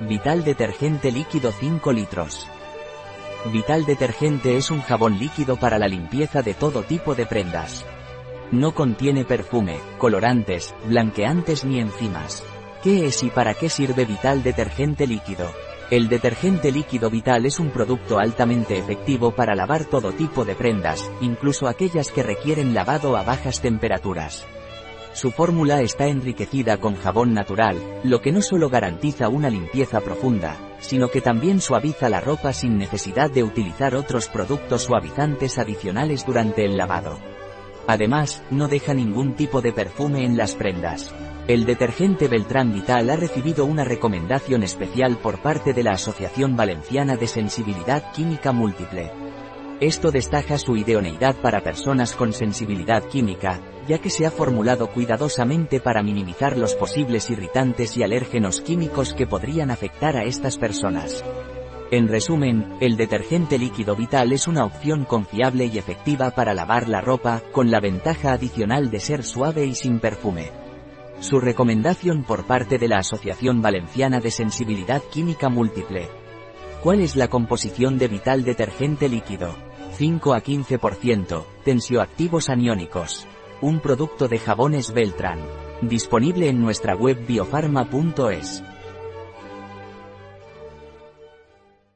Vital Detergente Líquido 5 litros. Vital Detergente es un jabón líquido para la limpieza de todo tipo de prendas. No contiene perfume, colorantes, blanqueantes ni enzimas. ¿Qué es y para qué sirve Vital Detergente Líquido? El detergente líquido Vital es un producto altamente efectivo para lavar todo tipo de prendas, incluso aquellas que requieren lavado a bajas temperaturas. Su fórmula está enriquecida con jabón natural, lo que no solo garantiza una limpieza profunda, sino que también suaviza la ropa sin necesidad de utilizar otros productos suavizantes adicionales durante el lavado. Además, no deja ningún tipo de perfume en las prendas. El detergente Beltrán Vital ha recibido una recomendación especial por parte de la Asociación Valenciana de Sensibilidad Química Múltiple. Esto destaca su idoneidad para personas con sensibilidad química, ya que se ha formulado cuidadosamente para minimizar los posibles irritantes y alérgenos químicos que podrían afectar a estas personas. En resumen, el detergente líquido vital es una opción confiable y efectiva para lavar la ropa, con la ventaja adicional de ser suave y sin perfume. Su recomendación por parte de la Asociación Valenciana de Sensibilidad Química Múltiple. ¿Cuál es la composición de vital detergente líquido? 5 a 15%, tensioactivos aniónicos. Un producto de jabones Beltran. Disponible en nuestra web biofarma.es.